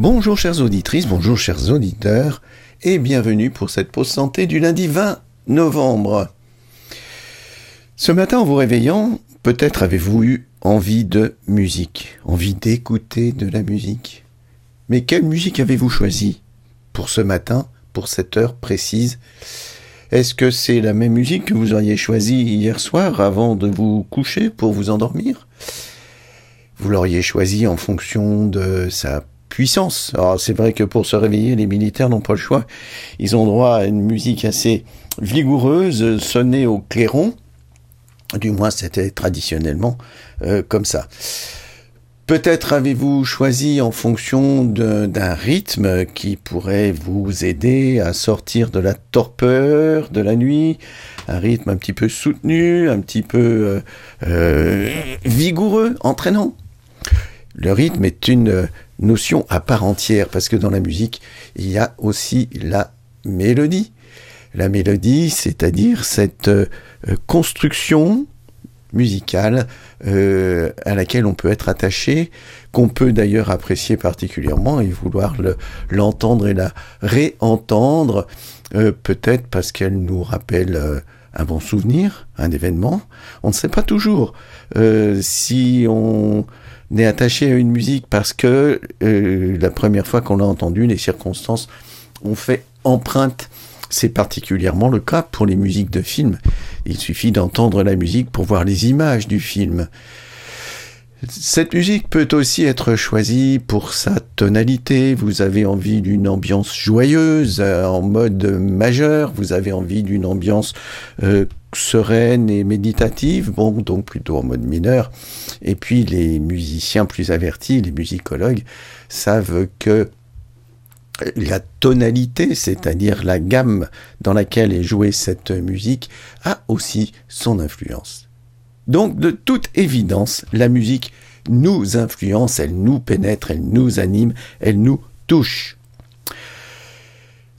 Bonjour chères auditrices, bonjour chers auditeurs, et bienvenue pour cette pause santé du lundi 20 novembre. Ce matin en vous réveillant, peut-être avez-vous eu envie de musique, envie d'écouter de la musique. Mais quelle musique avez-vous choisi pour ce matin, pour cette heure précise? Est-ce que c'est la même musique que vous auriez choisie hier soir avant de vous coucher pour vous endormir? Vous l'auriez choisie en fonction de sa puissance. Alors c'est vrai que pour se réveiller, les militaires n'ont pas le choix. Ils ont droit à une musique assez vigoureuse, sonnée au clairon. Du moins, c'était traditionnellement euh, comme ça. Peut-être avez-vous choisi en fonction d'un rythme qui pourrait vous aider à sortir de la torpeur de la nuit, un rythme un petit peu soutenu, un petit peu euh, euh, vigoureux, entraînant. Le rythme est une notion à part entière, parce que dans la musique, il y a aussi la mélodie. La mélodie, c'est-à-dire cette euh, construction musicale euh, à laquelle on peut être attaché, qu'on peut d'ailleurs apprécier particulièrement et vouloir l'entendre et la réentendre, euh, peut-être parce qu'elle nous rappelle un bon souvenir, un événement. On ne sait pas toujours si on n'est attaché à une musique parce que euh, la première fois qu'on l'a entendue, les circonstances ont fait empreinte. C'est particulièrement le cas pour les musiques de films. Il suffit d'entendre la musique pour voir les images du film. Cette musique peut aussi être choisie pour sa tonalité. Vous avez envie d'une ambiance joyeuse euh, en mode majeur. Vous avez envie d'une ambiance euh, sereine et méditative. Bon, donc plutôt en mode mineur. Et puis les musiciens plus avertis, les musicologues, savent que la tonalité, c'est-à-dire la gamme dans laquelle est jouée cette musique, a aussi son influence. Donc, de toute évidence, la musique nous influence, elle nous pénètre, elle nous anime, elle nous touche.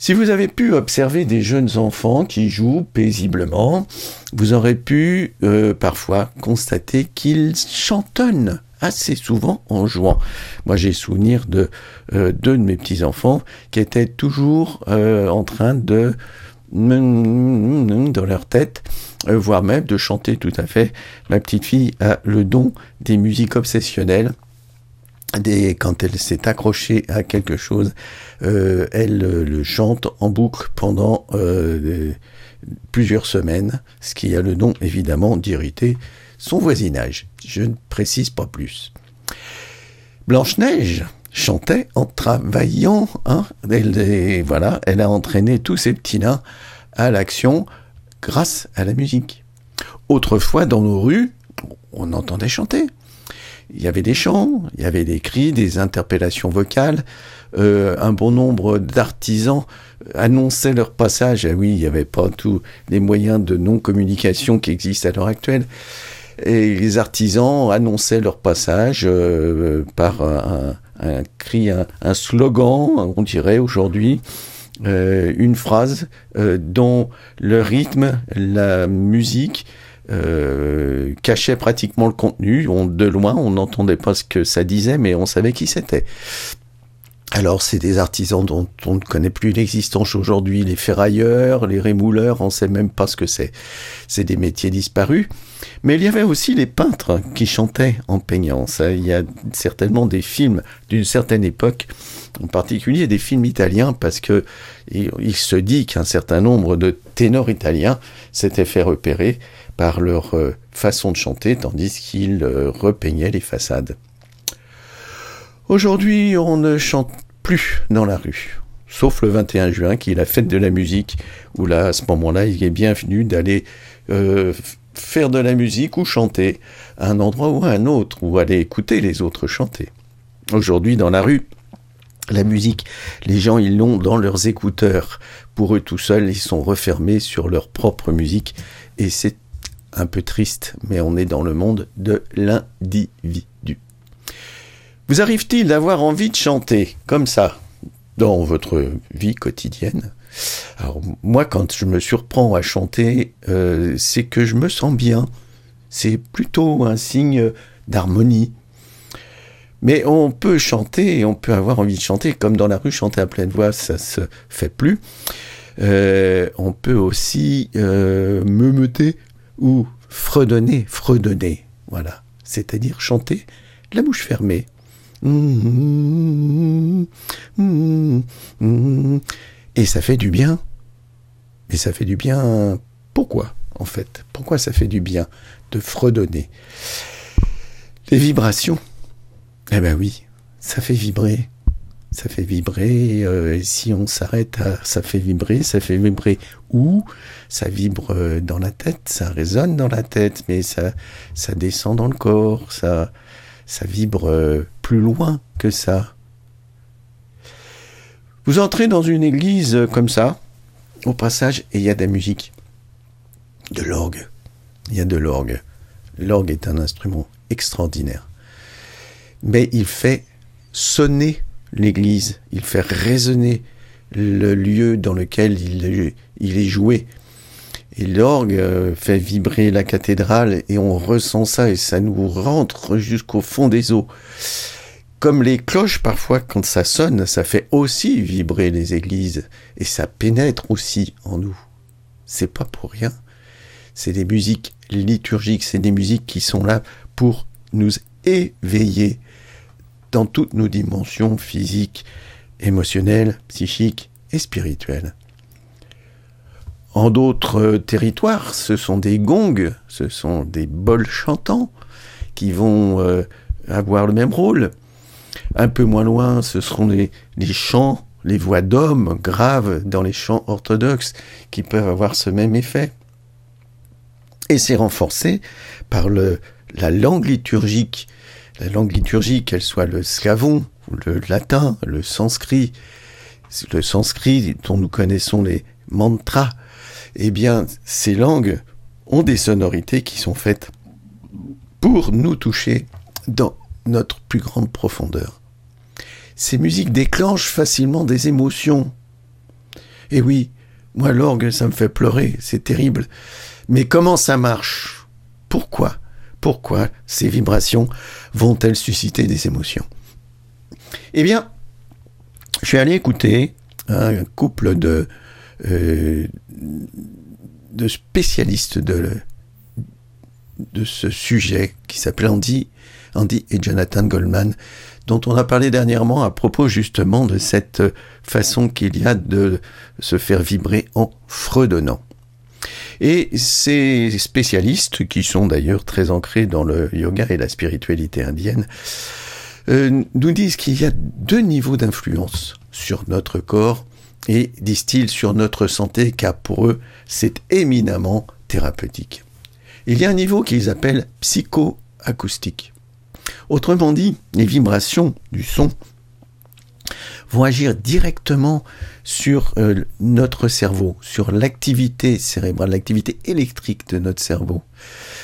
Si vous avez pu observer des jeunes enfants qui jouent paisiblement, vous aurez pu euh, parfois constater qu'ils chantonnent assez souvent en jouant. Moi, j'ai souvenir de euh, deux de mes petits-enfants qui étaient toujours euh, en train de dans leur tête, euh, voire même de chanter tout à fait. Ma petite fille a le don des musiques obsessionnelles. Des, quand elle s'est accrochée à quelque chose, euh, elle le chante en boucle pendant euh, plusieurs semaines, ce qui a le don évidemment d'irriter son voisinage. Je ne précise pas plus. Blanche-Neige, chantait en travaillant. Hein. Elle, voilà, elle a entraîné tous ces petits nains à l'action grâce à la musique. Autrefois, dans nos rues, on entendait chanter. Il y avait des chants, il y avait des cris, des interpellations vocales. Euh, un bon nombre d'artisans annonçaient leur passage. Ah oui, il n'y avait pas tous les moyens de non-communication qui existent à l'heure actuelle. Et les artisans annonçaient leur passage euh, par un, un cri, un, slogan, on dirait aujourd'hui, euh, une phrase euh, dont le rythme, la musique euh, cachait pratiquement le contenu. On, de loin, on n'entendait pas ce que ça disait, mais on savait qui c'était. Alors, c'est des artisans dont on ne connaît plus l'existence aujourd'hui, les ferrailleurs, les rémouleurs, on ne sait même pas ce que c'est. C'est des métiers disparus. Mais il y avait aussi les peintres qui chantaient en peignant. il y a certainement des films d'une certaine époque, en particulier des films italiens, parce que il, se dit qu'un certain nombre de ténors italiens s'étaient fait repérer par leur euh, façon de chanter, tandis qu'ils euh, repeignaient les façades. Aujourd'hui, on ne chante plus dans la rue, sauf le 21 juin, qui est la fête de la musique, où là, à ce moment-là, il est bienvenu d'aller euh, faire de la musique ou chanter à un endroit ou à un autre, ou aller écouter les autres chanter. Aujourd'hui, dans la rue, la musique, les gens, ils l'ont dans leurs écouteurs. Pour eux tout seuls, ils sont refermés sur leur propre musique, et c'est un peu triste, mais on est dans le monde de l'individu. Vous arrive-t-il d'avoir envie de chanter comme ça dans votre vie quotidienne? Alors moi, quand je me surprends à chanter, euh, c'est que je me sens bien. C'est plutôt un signe d'harmonie. Mais on peut chanter on peut avoir envie de chanter, comme dans la rue, chanter à pleine voix, ça se fait plus. Euh, on peut aussi euh, meumeter ou fredonner, fredonner, voilà. C'est-à-dire chanter la bouche fermée. Et ça fait du bien. Et ça fait du bien. Pourquoi, en fait? Pourquoi ça fait du bien de fredonner? Les vibrations. Eh ben oui, ça fait vibrer. Ça fait vibrer. Euh, si on s'arrête ça fait vibrer, ça fait vibrer où? Ça vibre euh, dans la tête, ça résonne dans la tête, mais ça, ça descend dans le corps, ça, ça vibre euh, plus loin que ça. Vous entrez dans une église comme ça, au passage, et il y a de la musique. De l'orgue. Il y a de l'orgue. L'orgue est un instrument extraordinaire. Mais il fait sonner l'église, il fait résonner le lieu dans lequel il, est joué. Et l'orgue euh, fait vibrer la cathédrale et on ressent ça et ça nous rentre jusqu'au fond des eaux. Comme les cloches, parfois, quand ça sonne, ça fait aussi vibrer les églises et ça pénètre aussi en nous. C'est pas pour rien. C'est des musiques liturgiques, c'est des musiques qui sont là pour nous éveiller dans toutes nos dimensions physiques, émotionnelles, psychiques et spirituelles. En d'autres territoires, ce sont des gongs, ce sont des bols chantants qui vont euh, avoir le même rôle. Un peu moins loin, ce seront les, chants, les voix d'hommes graves dans les chants orthodoxes qui peuvent avoir ce même effet. Et c'est renforcé par la langue liturgique. La langue liturgique, qu'elle soit le slavon, le latin, le sanskrit, le sanskrit dont nous connaissons les mantras, eh bien, ces langues ont des sonorités qui sont faites pour nous toucher dans notre plus grande profondeur. Ces musiques déclenchent facilement des émotions. Et oui, moi l'orgue, ça me fait pleurer, c'est terrible. Mais comment ça marche? Pourquoi? Pourquoi ces vibrations vont-elles susciter des émotions? Eh bien, je suis allé écouter un couple de, euh, spécialistes de, de ce sujet qui s'appelait Andy Andy et Jonathan Goldman, dont on a parlé dernièrement à propos justement de cette façon qu'il y a de se faire vibrer en fredonnant. Et ces spécialistes, qui sont d'ailleurs très ancrés dans le yoga et la spiritualité indienne, euh, nous disent qu'il y a deux niveaux d'influence sur notre corps et, disent-ils, sur notre santé, car pour eux, c'est éminemment thérapeutique. Il y a un niveau qu'ils appellent psychoacoustique. Autrement dit, les vibrations du son vont agir directement sur euh, notre cerveau, sur l'activité cérébrale, l'activité électrique de notre cerveau.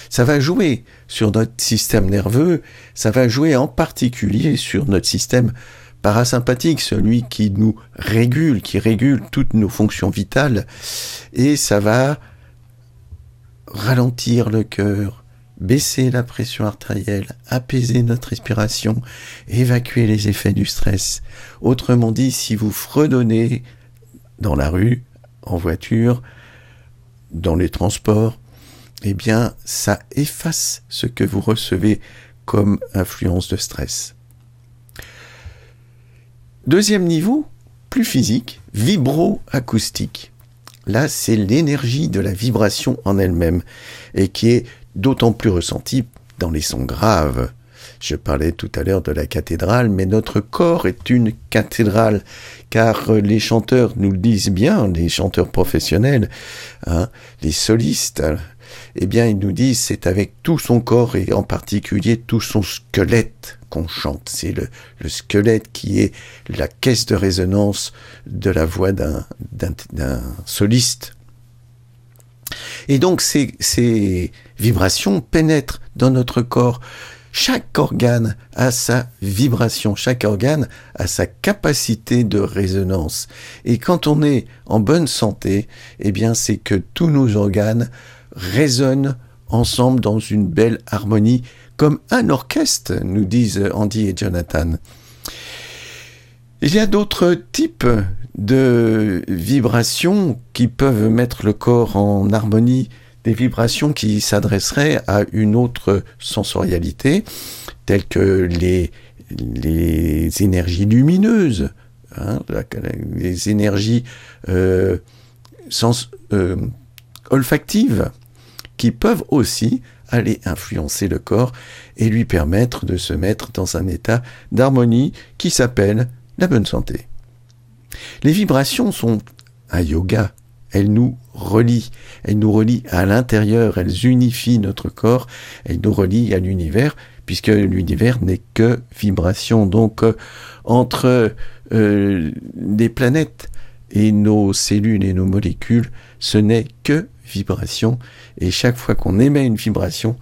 Ça va jouer sur notre système nerveux, ça va jouer en particulier sur notre système parasympathique, celui qui nous régule, qui régule toutes nos fonctions vitales, et ça va ralentir le cœur, baisser la pression artérielle, apaiser notre respiration, évacuer les effets du stress. Autrement dit, si vous fredonnez dans la rue, en voiture, dans les transports, eh bien, ça efface ce que vous recevez comme influence de stress. Deuxième niveau, plus physique, vibro-acoustique. Là, c'est l'énergie de la vibration en elle-même et qui est d'autant plus ressenti dans les sons graves. Je parlais tout à l'heure de la cathédrale, mais notre corps est une cathédrale, car les chanteurs nous le disent bien, les chanteurs professionnels, hein, les solistes, eh bien ils nous disent c'est avec tout son corps et en particulier tout son squelette qu'on chante. C'est le, le, squelette qui est la caisse de résonance de la voix d'un soliste. Et donc ces, ces vibrations pénètrent dans notre corps. Chaque organe a sa vibration, chaque organe a sa capacité de résonance. Et quand on est en bonne santé, eh bien c'est que tous nos organes résonnent ensemble dans une belle harmonie comme un orchestre, nous disent Andy et Jonathan. Il y a d'autres types de vibrations qui peuvent mettre le corps en harmonie, des vibrations qui s'adresseraient à une autre sensorialité, telles que les, énergies lumineuses, hein, les énergies euh, euh, olfactives, qui peuvent aussi aller influencer le corps et lui permettre de se mettre dans un état d'harmonie qui s'appelle la bonne santé. Les vibrations sont un yoga, elles nous relient, elles nous relient à l'intérieur, elles unifient notre corps, elles nous relient à l'univers, puisque l'univers n'est que vibration. Donc euh, entre euh, des planètes et nos cellules et nos molécules, ce n'est que vibration, et chaque fois qu'on émet une vibration,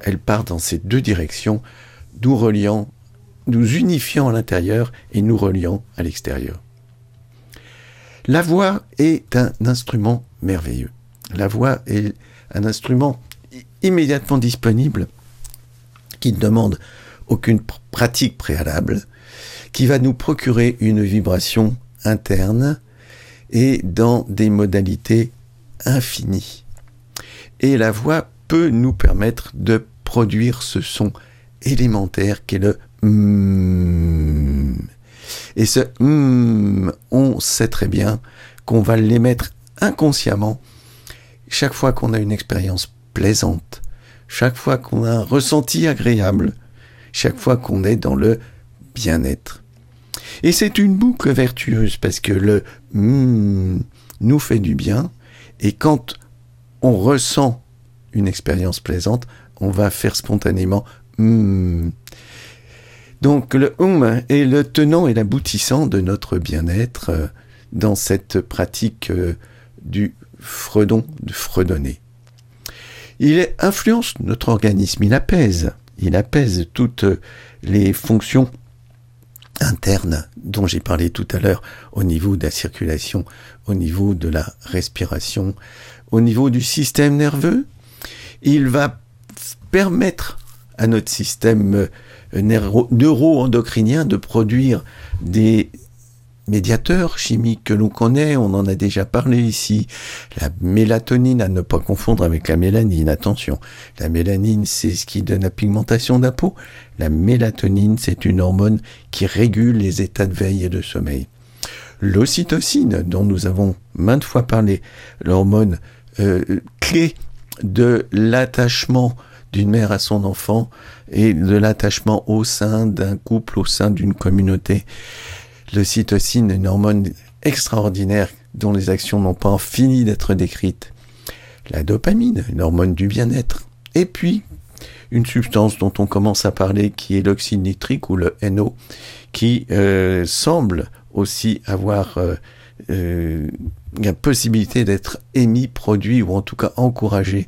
elle part dans ces deux directions, nous reliant, nous unifiant à l'intérieur et nous reliant à l'extérieur. La voix est un instrument merveilleux. La voix est un instrument immédiatement disponible qui ne demande aucune pratique préalable, qui va nous procurer une vibration interne et dans des modalités infinies. Et la voix peut nous permettre de produire ce son élémentaire qu'est le mm. Et ce mm, on sait très bien qu'on va l'émettre inconsciemment chaque fois qu'on a une expérience plaisante, chaque fois qu'on a un ressenti agréable, chaque fois qu'on est dans le bien-être. Et c'est une boucle vertueuse parce que le mm nous fait du bien et quand on ressent une expérience plaisante, on va faire spontanément mm. Donc le hum est le tenant et l'aboutissant de notre bien-être euh, dans cette pratique euh, du fredon, de fredonner. Il influence notre organisme, il apaise, il apaise toutes les fonctions internes dont j'ai parlé tout à l'heure au niveau de la circulation, au niveau de la respiration, au niveau du système nerveux. Il va permettre à notre système neuro-endocrinien de produire des médiateurs chimiques que l'on connaît, on en a déjà parlé ici. La mélatonine, à ne pas confondre avec la mélanine, attention. La mélanine, c'est ce qui donne la pigmentation de la peau. La mélatonine, c'est une hormone qui régule les états de veille et de sommeil. L'ocytocine, dont nous avons maintes fois parlé, l'hormone euh, clé de l'attachement d'une mère à son enfant et de l'attachement au sein d'un couple, au sein d'une communauté. L'ocytocine est une hormone extraordinaire dont les actions n'ont pas fini d'être décrites. La dopamine, une hormone du bien-être. Et puis, une substance dont on commence à parler qui est l'oxyde nitrique ou le NO, qui euh, semble aussi avoir euh, euh, la possibilité d'être émis, produit ou en tout cas encouragé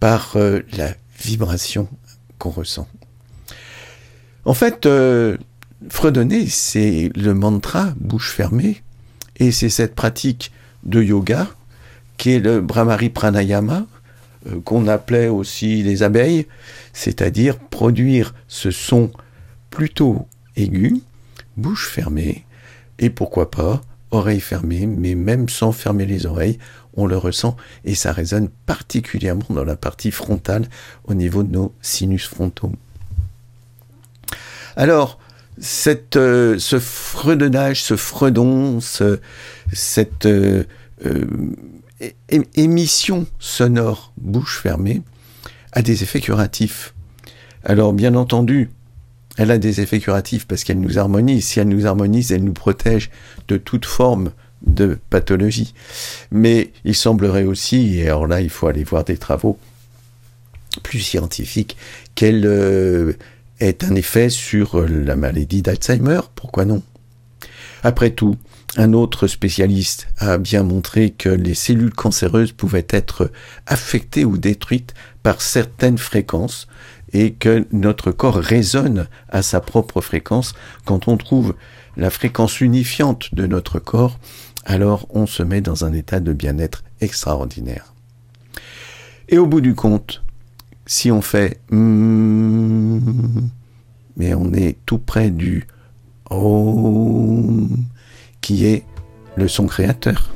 par la vibration qu'on ressent. En fait, euh, fredonner, c'est le mantra bouche fermée, et c'est cette pratique de yoga qui est le Brahmari Pranayama, euh, qu'on appelait aussi les abeilles, c'est-à-dire produire ce son plutôt aigu, bouche fermée, et pourquoi pas oreilles fermées, mais même sans fermer les oreilles, on le ressent et ça résonne particulièrement dans la partie frontale au niveau de nos sinus frontaux. Alors, euh, ce fredonnage, ce fredon, cette euh, euh, émission sonore bouche fermée a des effets curatifs. Alors, bien entendu, elle a des effets curatifs parce qu'elle nous harmonise. Si elle nous harmonise, elle nous protège de toute forme de pathologie. Mais il semblerait aussi, et alors là il faut aller voir des travaux plus scientifiques, qu'elle euh, ait un effet sur la maladie d'Alzheimer, pourquoi non? Après tout, un autre spécialiste a bien montré que les cellules cancéreuses pouvaient être affectées ou détruites par certaines fréquences et que notre corps résonne à sa propre fréquence. Quand on trouve la fréquence unifiante de notre corps alors on se met dans un état de bien-être extraordinaire. Et au bout du compte, si on fait mm, mais on est tout près du om qui est le son créateur.